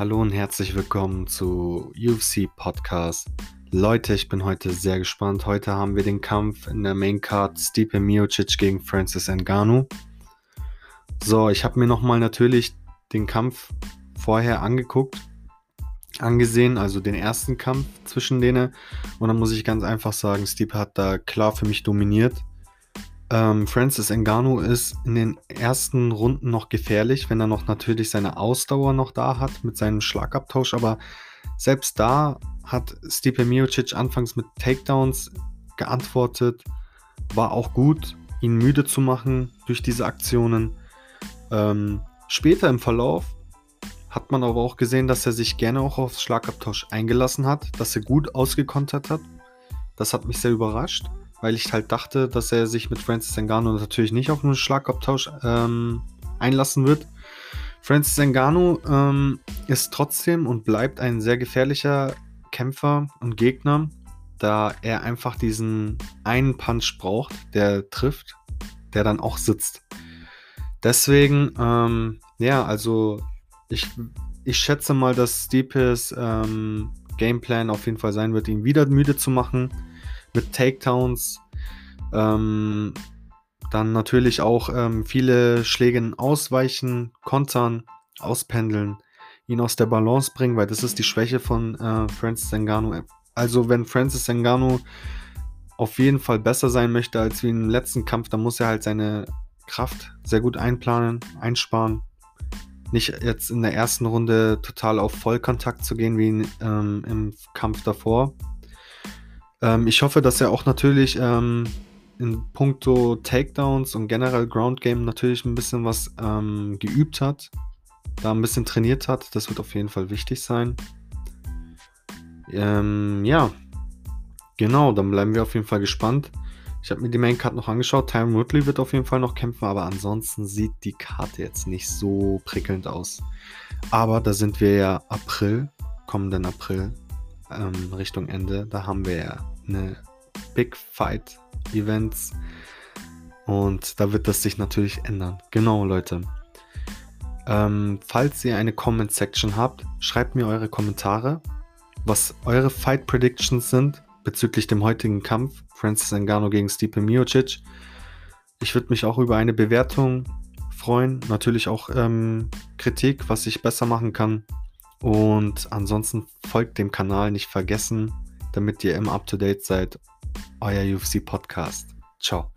Hallo und herzlich willkommen zu UFC Podcast. Leute, ich bin heute sehr gespannt. Heute haben wir den Kampf in der Main Card Stipe Miocic gegen Francis Ngannou. So, ich habe mir nochmal natürlich den Kampf vorher angeguckt, angesehen, also den ersten Kampf zwischen denen. Und dann muss ich ganz einfach sagen, Stipe hat da klar für mich dominiert. Ähm, Francis Ngannou ist in den ersten Runden noch gefährlich, wenn er noch natürlich seine Ausdauer noch da hat mit seinem Schlagabtausch, aber selbst da hat Stipe Miocic anfangs mit Takedowns geantwortet, war auch gut, ihn müde zu machen durch diese Aktionen. Ähm, später im Verlauf hat man aber auch gesehen, dass er sich gerne auch aufs Schlagabtausch eingelassen hat, dass er gut ausgekontert hat. Das hat mich sehr überrascht weil ich halt dachte, dass er sich mit Francis Ngannou natürlich nicht auf einen Schlagabtausch ähm, einlassen wird. Francis Ngannou ähm, ist trotzdem und bleibt ein sehr gefährlicher Kämpfer und Gegner, da er einfach diesen einen Punch braucht, der trifft, der dann auch sitzt. Deswegen, ähm, ja, also ich, ich schätze mal, dass Stipes ähm, Gameplan auf jeden Fall sein wird, ihn wieder müde zu machen mit Takedowns. Ähm, dann natürlich auch ähm, viele Schläge ausweichen, kontern, auspendeln, ihn aus der Balance bringen, weil das ist die Schwäche von äh, Francis Ngannou. Also wenn Francis Ngannou auf jeden Fall besser sein möchte als wie im letzten Kampf, dann muss er halt seine Kraft sehr gut einplanen, einsparen. Nicht jetzt in der ersten Runde total auf Vollkontakt zu gehen wie ähm, im Kampf davor. Ähm, ich hoffe, dass er auch natürlich ähm, in puncto Takedowns und generell Ground Game natürlich ein bisschen was ähm, geübt hat, da ein bisschen trainiert hat. Das wird auf jeden Fall wichtig sein. Ähm, ja, genau, dann bleiben wir auf jeden Fall gespannt. Ich habe mir die Main Card noch angeschaut. Tyron Woodley wird auf jeden Fall noch kämpfen, aber ansonsten sieht die Karte jetzt nicht so prickelnd aus. Aber da sind wir ja April, kommenden April ähm, Richtung Ende. Da haben wir ja eine Big Fight Events und da wird das sich natürlich ändern. Genau, Leute. Ähm, falls ihr eine Comment Section habt, schreibt mir eure Kommentare, was eure Fight Predictions sind bezüglich dem heutigen Kampf Francis Ngannou gegen Stipe Miocic. Ich würde mich auch über eine Bewertung freuen, natürlich auch ähm, Kritik, was ich besser machen kann. Und ansonsten folgt dem Kanal nicht vergessen, damit ihr immer up to date seid. Euer UFC Podcast. Ciao.